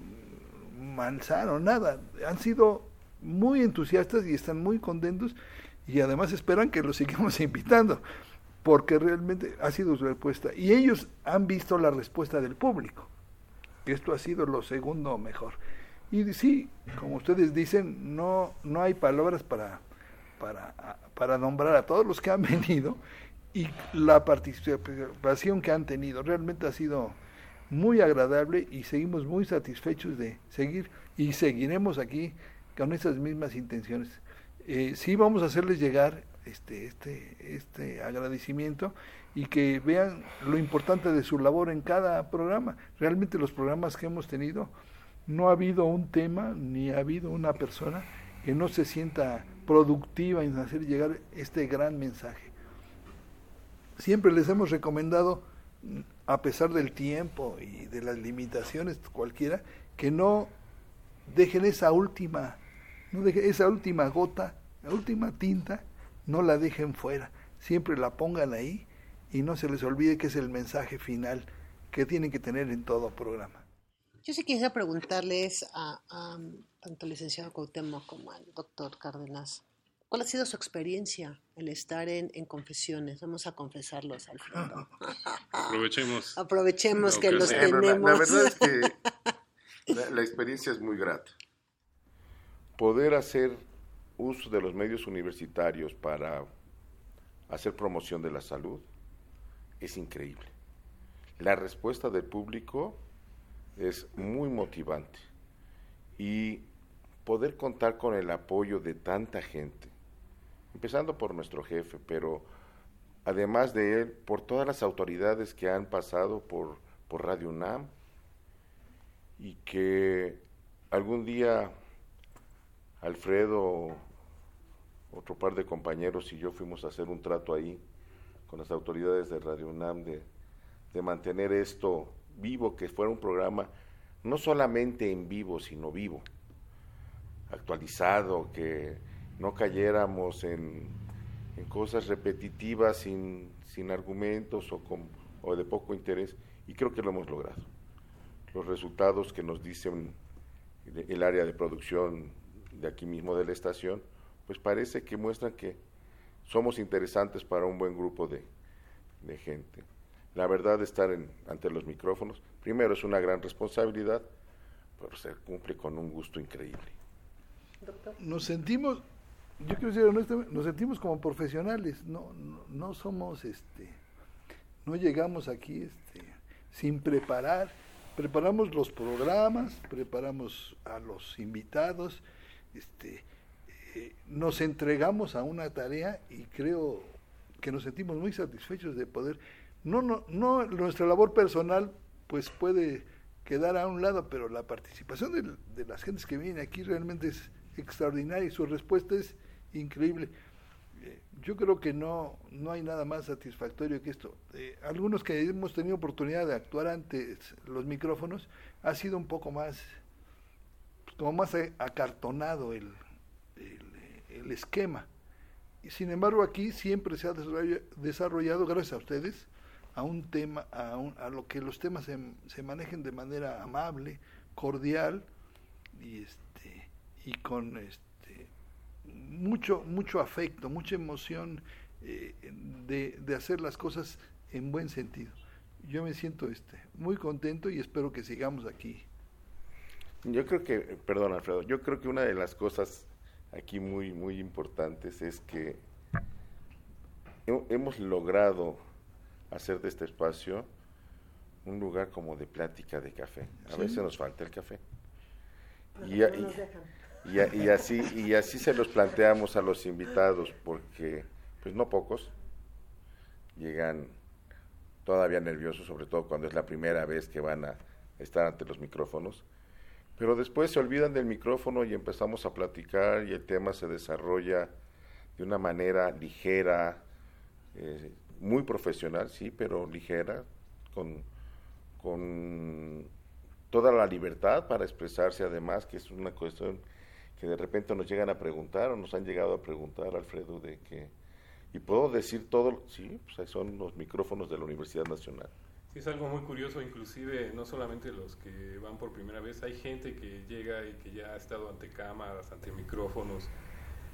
malsano, nada. Han sido muy entusiastas y están muy contentos y además esperan que los sigamos *laughs* invitando porque realmente ha sido su respuesta y ellos han visto la respuesta del público. Esto ha sido lo segundo mejor. Y sí, como ustedes dicen, no no hay palabras para para para nombrar a todos los que han *laughs* venido y la participación que han tenido. Realmente ha sido muy agradable y seguimos muy satisfechos de seguir y seguiremos aquí con esas mismas intenciones. Eh, sí vamos a hacerles llegar este, este, este agradecimiento y que vean lo importante de su labor en cada programa. Realmente los programas que hemos tenido, no ha habido un tema ni ha habido una persona que no se sienta productiva en hacer llegar este gran mensaje. Siempre les hemos recomendado, a pesar del tiempo y de las limitaciones cualquiera, que no dejen esa última no deje, esa última gota, la última tinta, no la dejen fuera. Siempre la pongan ahí y no se les olvide que es el mensaje final que tienen que tener en todo programa. Yo sí quisiera preguntarles a, tanto al licenciado Cuauhtémoc como al doctor Cárdenas, ¿cuál ha sido su experiencia el estar en, confesiones? Vamos a confesarlos, Alfredo. Aprovechemos. Aprovechemos que los tenemos. La, verdad es que *laughs* la experiencia es muy grata poder hacer uso de los medios universitarios para hacer promoción de la salud es increíble. La respuesta del público es muy motivante y poder contar con el apoyo de tanta gente, empezando por nuestro jefe, pero además de él, por todas las autoridades que han pasado por, por Radio UNAM y que algún día Alfredo, otro par de compañeros y yo fuimos a hacer un trato ahí con las autoridades de Radio UNAM de, de mantener esto vivo, que fuera un programa no solamente en vivo, sino vivo, actualizado, que no cayéramos en, en cosas repetitivas sin, sin argumentos o, con, o de poco interés, y creo que lo hemos logrado. Los resultados que nos dicen el área de producción de aquí mismo de la estación, pues parece que muestran que somos interesantes para un buen grupo de, gente. La verdad, estar en, ante los micrófonos, primero es una gran responsabilidad, pero se cumple con un gusto increíble. Nos sentimos, yo quiero decir honestamente, nos sentimos como profesionales, no, no, no somos, este, no llegamos aquí este, sin preparar, preparamos los programas, preparamos a los invitados, este, eh, nos entregamos a una tarea y creo que nos sentimos muy satisfechos de poder, no, no, no, nuestra labor personal pues puede quedar a un lado, pero la participación de, las gentes que vienen aquí realmente es extraordinaria y su respuesta es increíble. Eh, yo creo que no, no hay nada más satisfactorio que esto. Eh, algunos que hemos tenido oportunidad de actuar ante los micrófonos, ha sido un poco más como más acartonado el, el, esquema. Y sin embargo aquí siempre se ha desarrollado, gracias a ustedes, a un tema, a, a lo que los temas se, se, manejen de manera amable, cordial y este y con este mucho mucho afecto, mucha emoción eh, de, de hacer las cosas en buen sentido. Yo me siento este muy contento y espero que sigamos aquí yo creo que, perdón Alfredo, yo creo que una de las cosas aquí muy, muy importantes es que hemos logrado hacer de este espacio un lugar como de plática de café. A veces nos falta el café. Y, y, así, y así se los planteamos a los invitados, porque pues no pocos llegan todavía nerviosos, sobre todo cuando es la primera vez que van a estar ante los micrófonos, pero después se olvidan del micrófono y empezamos a platicar y el tema se desarrolla de una manera ligera, eh, muy profesional, sí, pero ligera, con, con toda la libertad para expresarse además, que es una cuestión que de repente nos llegan a preguntar o nos han llegado a preguntar, Alfredo, de que, y puedo decir todo, sí, pues son los micrófonos de la Universidad Nacional. Sí, es algo muy curioso, inclusive no solamente los que van por primera vez, hay gente que llega y que ya ha estado ante cámaras, ante micrófonos,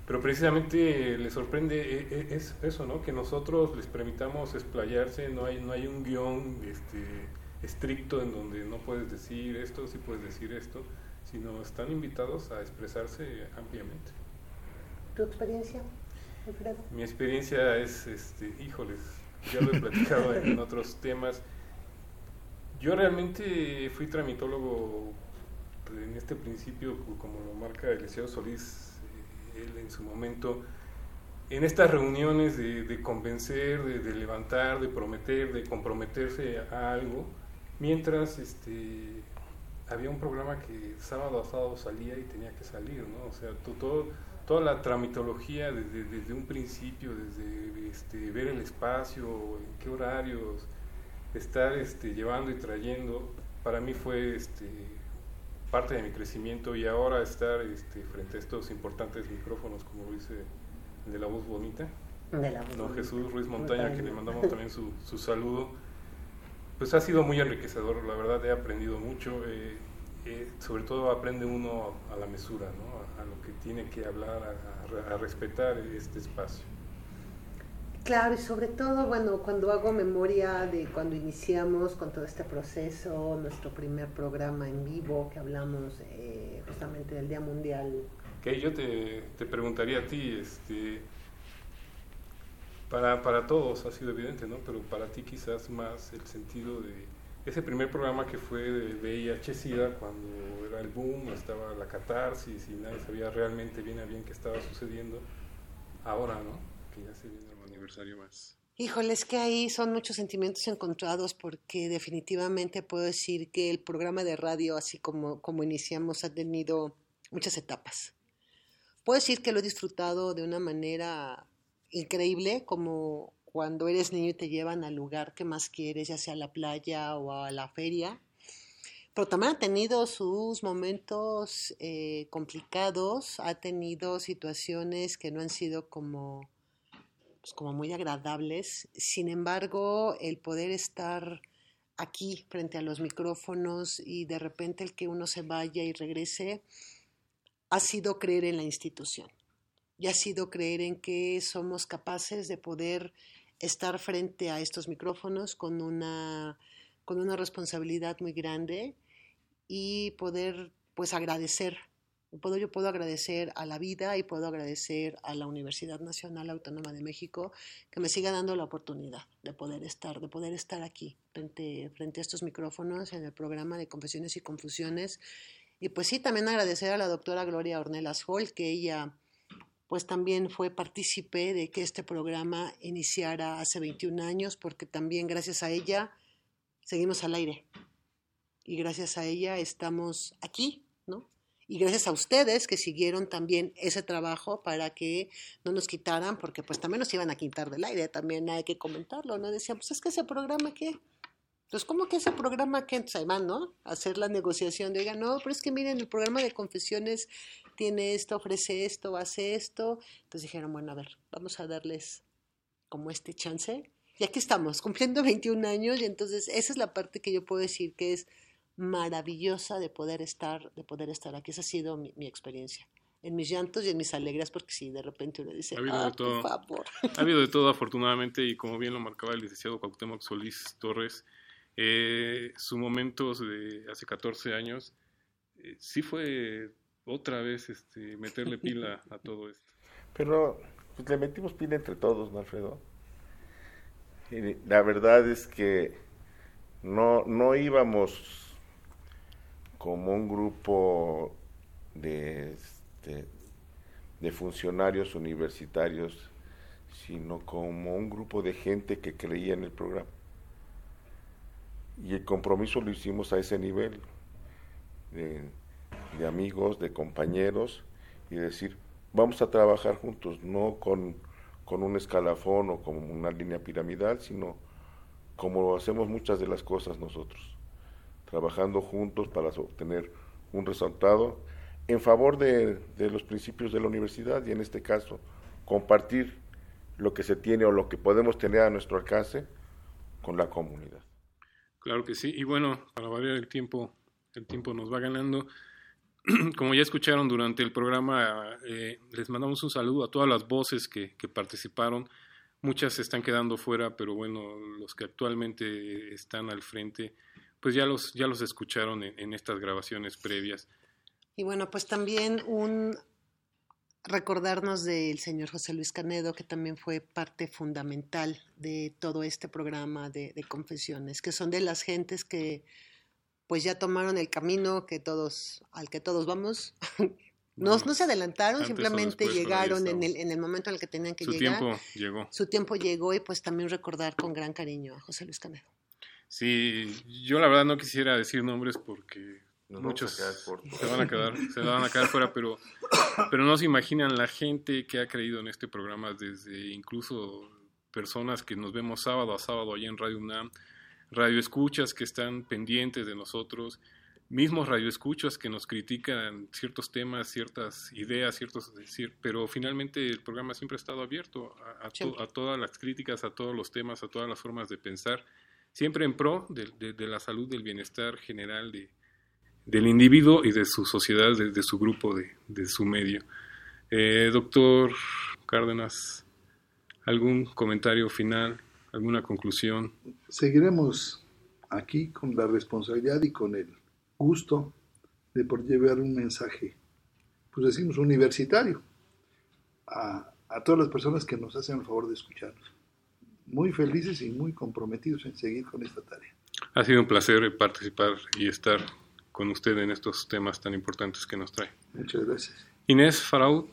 pero precisamente les sorprende eh, eh, es eso, ¿no? Que nosotros les permitamos explayarse, no hay, no hay un guion este, estricto en donde no puedes decir esto, sí puedes decir esto, sino están invitados a expresarse ampliamente. ¿Tu experiencia, Mi experiencia es, este, híjoles, ya lo he platicado *laughs* en otros temas. Yo realmente fui tramitólogo en este principio, como lo marca el Liceo Solís él en su momento, en estas reuniones de, convencer, de, levantar, de prometer, de comprometerse a algo, mientras este, había un programa que sábado a sábado salía y tenía que salir, ¿no? O sea, todo, toda la tramitología desde, desde un principio, desde este, ver el espacio, en qué horarios, estar este, llevando y trayendo, para mí fue este, parte de mi crecimiento y ahora estar este, frente a estos importantes micrófonos, como dice de la voz bonita, de la voz don Jesús Ruiz Montaña, que le mandamos también su, su, saludo, pues ha sido muy enriquecedor, la verdad he aprendido mucho, eh, eh, sobre todo aprende uno a, la mesura, ¿no? a, lo que tiene que hablar, a respetar este espacio. Claro, y sobre todo, bueno, cuando hago memoria de cuando iniciamos con todo este proceso, nuestro primer programa en vivo, que hablamos eh, justamente del Día Mundial. Que yo te, te preguntaría a ti, este, para, para todos ha sido evidente, ¿no? Pero para ti quizás más el sentido de ese primer programa que fue de VIH-Sida, cuando era el boom, estaba la catarsis y nadie sabía realmente bien a bien qué estaba sucediendo, ahora, ¿no? Que ya se viene aniversario más? Híjole, es que ahí son muchos sentimientos encontrados porque definitivamente puedo decir que el programa de radio, así como, como iniciamos, ha tenido muchas etapas. Puedo decir que lo he disfrutado de una manera increíble, como cuando eres niño y te llevan al lugar que más quieres, ya sea a la playa o a la feria. Pero también ha tenido sus momentos eh, complicados, ha tenido situaciones que no han sido como pues, como muy agradables. Sin embargo, el poder estar aquí frente a los micrófonos y de repente el que uno se vaya y regrese, ha sido creer en la institución y ha sido creer en que somos capaces de poder estar frente a estos micrófonos con una, con una responsabilidad muy grande y poder pues agradecer Puedo, yo puedo agradecer a la vida y puedo agradecer a la Universidad Nacional Autónoma de México que me siga dando la oportunidad de poder estar, de poder estar aquí frente, frente a estos micrófonos en el programa de Confesiones y Confusiones. Y pues sí, también agradecer a la doctora Gloria Ornelas Hall, que ella pues también fue partícipe de que este programa iniciara hace 21 años, porque también gracias a ella seguimos al aire. Y gracias a ella estamos aquí y gracias a ustedes que siguieron también ese trabajo para que no nos quitaran, porque pues también nos iban a quitar del aire, también hay que comentarlo, ¿no? Decían, pues es que ese programa qué, pues ¿cómo que ese programa qué? Entonces van, ¿no? hacer la negociación de, oigan, no, pero es que miren, el programa de confesiones tiene esto, ofrece esto, hace esto. Entonces dijeron, bueno, a ver, vamos a darles como este chance. Y aquí estamos, cumpliendo 21 años, y entonces esa es la parte que yo puedo decir que es maravillosa de poder estar, de poder estar aquí. Esa ha sido mi, experiencia. En mis llantos y en mis alegrías, porque si de repente uno dice, ha habido ah, de todo, por favor. Ha habido de todo, *laughs* afortunadamente, y como bien lo marcaba el licenciado Cuauhtémoc Solís Torres, eh, su momento de hace 14 años eh, sí fue otra vez este, meterle pila a *laughs* todo esto. Pero pues, le metimos pila entre todos, ¿no, Alfredo? Y la verdad es que no, no íbamos como un grupo de, este, de funcionarios universitarios, sino como un grupo de gente que creía en el programa. Y el compromiso lo hicimos a ese nivel, de, amigos, de compañeros, y decir, vamos a trabajar juntos, no con, con un escalafón o como una línea piramidal, sino como hacemos muchas de las cosas nosotros, trabajando juntos para obtener un resultado en favor de, de, los principios de la universidad y en este caso compartir lo que se tiene o lo que podemos tener a nuestro alcance con la comunidad. Claro que sí, y bueno, para variar el tiempo, el tiempo nos va ganando. *clears throat* Como ya escucharon durante el programa, eh, les mandamos un saludo a todas las voces que, que participaron. Muchas se están quedando fuera, pero bueno, los que actualmente están al frente, pues ya los, ya los escucharon en, en estas grabaciones previas. Y bueno, pues también un recordarnos del señor José Luis Canedo, que también fue parte fundamental de todo este programa de, de, confesiones, que son de las gentes que pues ya tomaron el camino que todos, al que todos vamos. *laughs* No, no se adelantaron, simplemente llegaron en el, en el momento en el que tenían que Su llegar. Su tiempo llegó. Su tiempo llegó y pues también recordar con gran cariño a José Luis Canedo. Sí, yo la verdad no quisiera decir nombres porque nos muchos se van a quedar se van a quedar fuera pero pero no se imaginan la gente que ha creído en este programa desde incluso personas que nos vemos sábado a sábado allá en Radio UNAM radio escuchas que están pendientes de nosotros mismos radioescuchas que nos critican ciertos temas ciertas ideas ciertos decir pero finalmente el programa siempre ha estado abierto a, a, to, a todas las críticas a todos los temas a todas las formas de pensar siempre en pro de, de, de la salud del bienestar general de del individuo y de su sociedad, de, su grupo, de, de su medio. Eh, doctor Cárdenas, ¿algún comentario final, alguna conclusión? Seguiremos aquí con la responsabilidad y con el gusto de por llevar un mensaje, pues decimos universitario, a, a todas las personas que nos hacen el favor de escucharnos. Muy felices y muy comprometidos en seguir con esta tarea. Ha sido un placer participar y estar con usted en estos temas tan importantes que nos trae. Muchas gracias. Inés Faraud.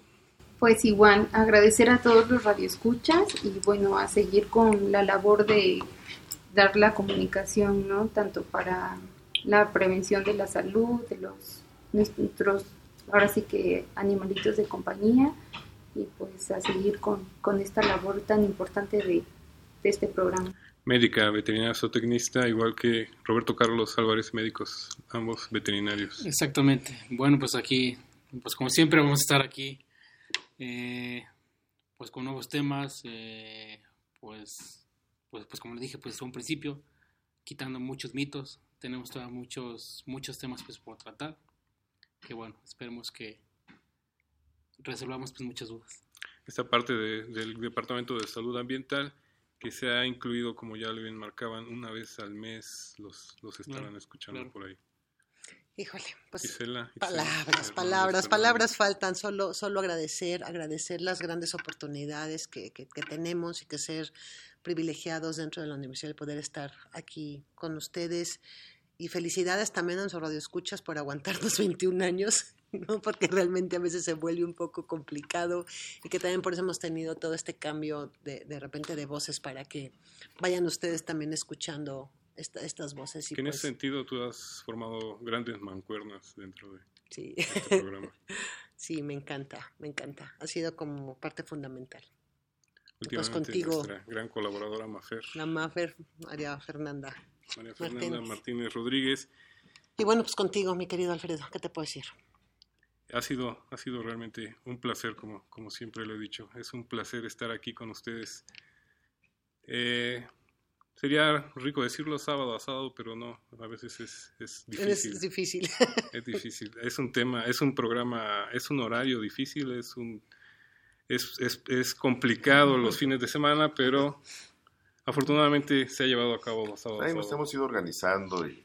Pues igual, agradecer a todos los radioescuchas y bueno, a seguir con la labor de dar la comunicación, ¿no? Tanto para la prevención de la salud, de los nuestros, ahora sí que animalitos de compañía y pues a seguir con, con esta labor tan importante de, de este programa médica, veterinaria zootecnista, igual que Roberto Carlos Álvarez, médicos, ambos veterinarios. Exactamente. Bueno, pues aquí, pues como siempre vamos a estar aquí, eh, pues con nuevos temas, eh, pues, pues, pues como le dije, pues un principio, quitando muchos mitos, tenemos todavía muchos, muchos temas pues por tratar, que bueno, esperemos que resolvamos pues muchas dudas. Esta parte de, del Departamento de Salud Ambiental que se ha incluido, como ya le bien marcaban, una vez al mes los, los estarán claro, escuchando claro. por ahí. Híjole, pues palabras, palabras, palabras faltan, solo, solo agradecer, agradecer las grandes oportunidades que, que, que, tenemos y que ser privilegiados dentro de la universidad de poder estar aquí con ustedes. Y felicidades también a nuestros radioescuchas por aguantarnos *laughs* 21 años. ¿No? porque realmente a veces se vuelve un poco complicado y que también por eso hemos tenido todo este cambio de, de repente de voces para que vayan ustedes también escuchando esta, estas voces. Y que en pues, ese sentido tú has formado grandes mancuernas dentro de sí. este programa. *laughs* sí, me encanta, me encanta. Ha sido como parte fundamental. Pues contigo, nuestra gran colaboradora Mafer. La Mafer, María Fernanda. María Fernanda Martínez. Martínez Rodríguez. Y bueno, pues contigo, mi querido Alfredo, ¿qué te puedo decir? Ha sido, ha sido realmente un placer, como, como siempre lo he dicho. Es un placer estar aquí con ustedes. Eh, sería rico decirlo sábado a sábado, pero no, a veces es, es difícil. Es difícil. *laughs* Es difícil. Es un tema, es un programa, es un horario difícil, es un es, es, es complicado los fines de semana, pero afortunadamente se ha llevado a cabo los sábados. Ahí nos hemos ido organizando y,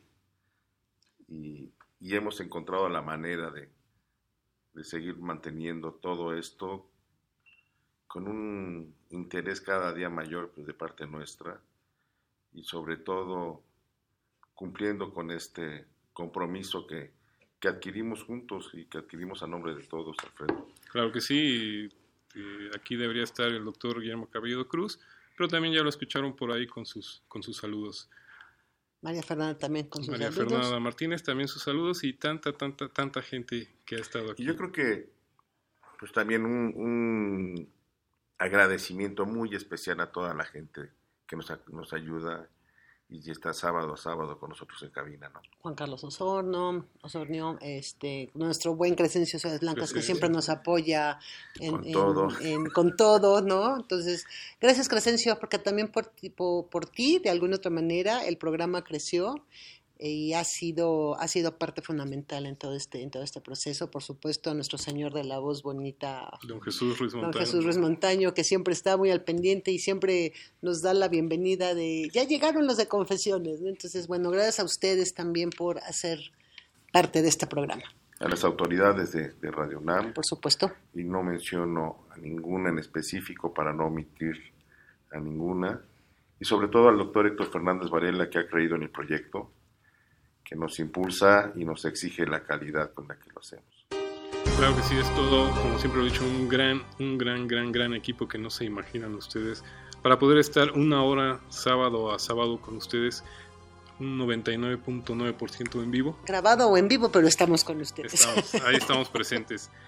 y, y hemos encontrado la manera de, de seguir manteniendo todo esto con un interés cada día mayor pues, de parte nuestra y sobre todo cumpliendo con este compromiso que, que adquirimos juntos y que adquirimos a nombre de todos, Alfredo. Claro que sí, aquí debería estar el doctor Guillermo Cabello Cruz, pero también ya lo escucharon por ahí con sus, con sus saludos. María Fernanda también con sus María saludos. María Fernanda Martínez también sus saludos y tanta, tanta, tanta gente que ha estado aquí. Y yo creo que pues también un, un agradecimiento muy especial a toda la gente que nos, nos ayuda y está sábado a sábado con nosotros en cabina, ¿no? Juan Carlos Osorno, Osornio, este, nuestro buen Crescencio Ciudades Blancas que siempre nos apoya en, con, todo. En, con todo, ¿no? Entonces, gracias Crescencio, porque también por, por, por ti, de alguna otra manera, el programa creció y ha sido ha sido parte fundamental en todo este en todo este proceso. Por supuesto nuestro señor de la voz bonita don Jesús Ruiz Montaño, don Jesús Ruiz Montaño que siempre está muy al pendiente y siempre nos da la bienvenida de ya llegaron los de confesiones ¿no? entonces bueno gracias a ustedes también por hacer parte de este programa. A las autoridades de, de Radio UNAM. Por supuesto. Y no menciono a ninguna en específico para no omitir a ninguna. Y sobre todo al doctor Héctor Fernández Varela que ha creído en el proyecto que nos impulsa y nos exige la calidad con la que lo hacemos. Claro que sí, es todo, como siempre lo he dicho, un gran, un gran, gran, gran equipo que no se imaginan ustedes. Para poder estar una hora sábado a sábado con ustedes, un 99.9% en vivo. Grabado o en vivo, pero estamos con ustedes. Estamos, ahí estamos presentes. *laughs*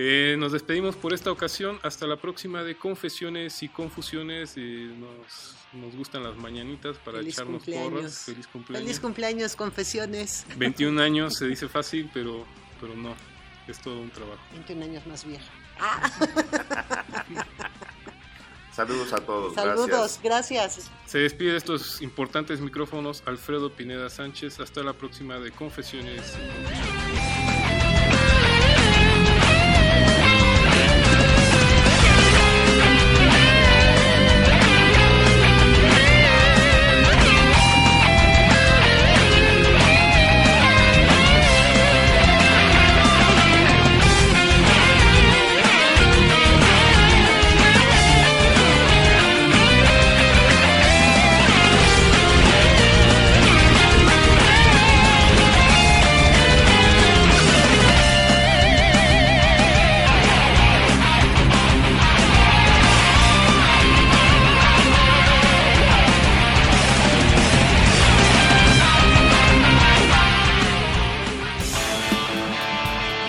Eh, nos despedimos por esta ocasión. Hasta la próxima de Confesiones y Confusiones. Eh, nos, nos, gustan las mañanitas para Feliz echarnos cumpleaños. porras. Feliz cumpleaños. Feliz cumpleaños, Confesiones. 21 *laughs* años se dice fácil, pero, pero no. Es todo un trabajo. 21 años más vieja. Ah. *laughs* Saludos a todos. Saludos, gracias. gracias. Se despide de estos importantes micrófonos Alfredo Pineda Sánchez. Hasta la próxima de Confesiones y Confusiones.